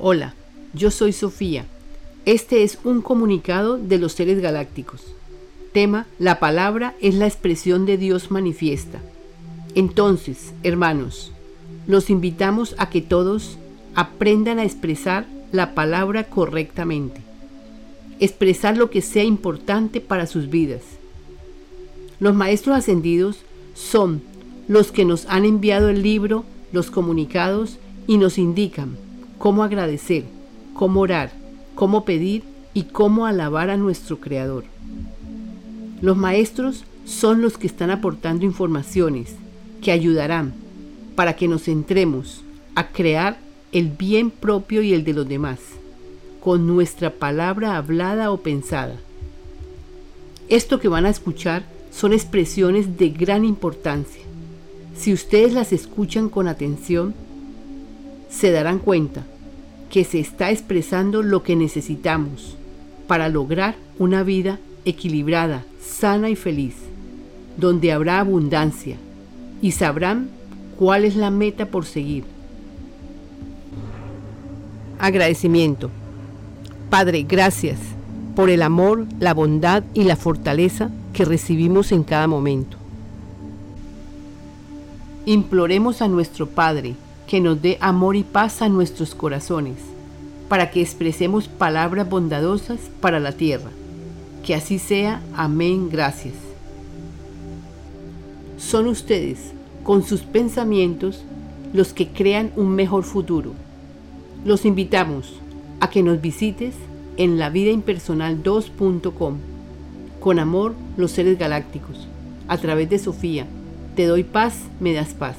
Hola, yo soy Sofía. Este es un comunicado de los seres galácticos. Tema, la palabra es la expresión de Dios manifiesta. Entonces, hermanos, los invitamos a que todos aprendan a expresar la palabra correctamente. Expresar lo que sea importante para sus vidas. Los maestros ascendidos son los que nos han enviado el libro, los comunicados y nos indican cómo agradecer, cómo orar, cómo pedir y cómo alabar a nuestro Creador. Los maestros son los que están aportando informaciones que ayudarán para que nos centremos a crear el bien propio y el de los demás, con nuestra palabra hablada o pensada. Esto que van a escuchar son expresiones de gran importancia. Si ustedes las escuchan con atención, se darán cuenta que se está expresando lo que necesitamos para lograr una vida equilibrada, sana y feliz, donde habrá abundancia y sabrán cuál es la meta por seguir. Agradecimiento. Padre, gracias por el amor, la bondad y la fortaleza que recibimos en cada momento. Imploremos a nuestro Padre que nos dé amor y paz a nuestros corazones, para que expresemos palabras bondadosas para la tierra. Que así sea. Amén. Gracias. Son ustedes, con sus pensamientos, los que crean un mejor futuro. Los invitamos a que nos visites en lavidaimpersonal2.com. Con amor, los seres galácticos. A través de Sofía, te doy paz, me das paz.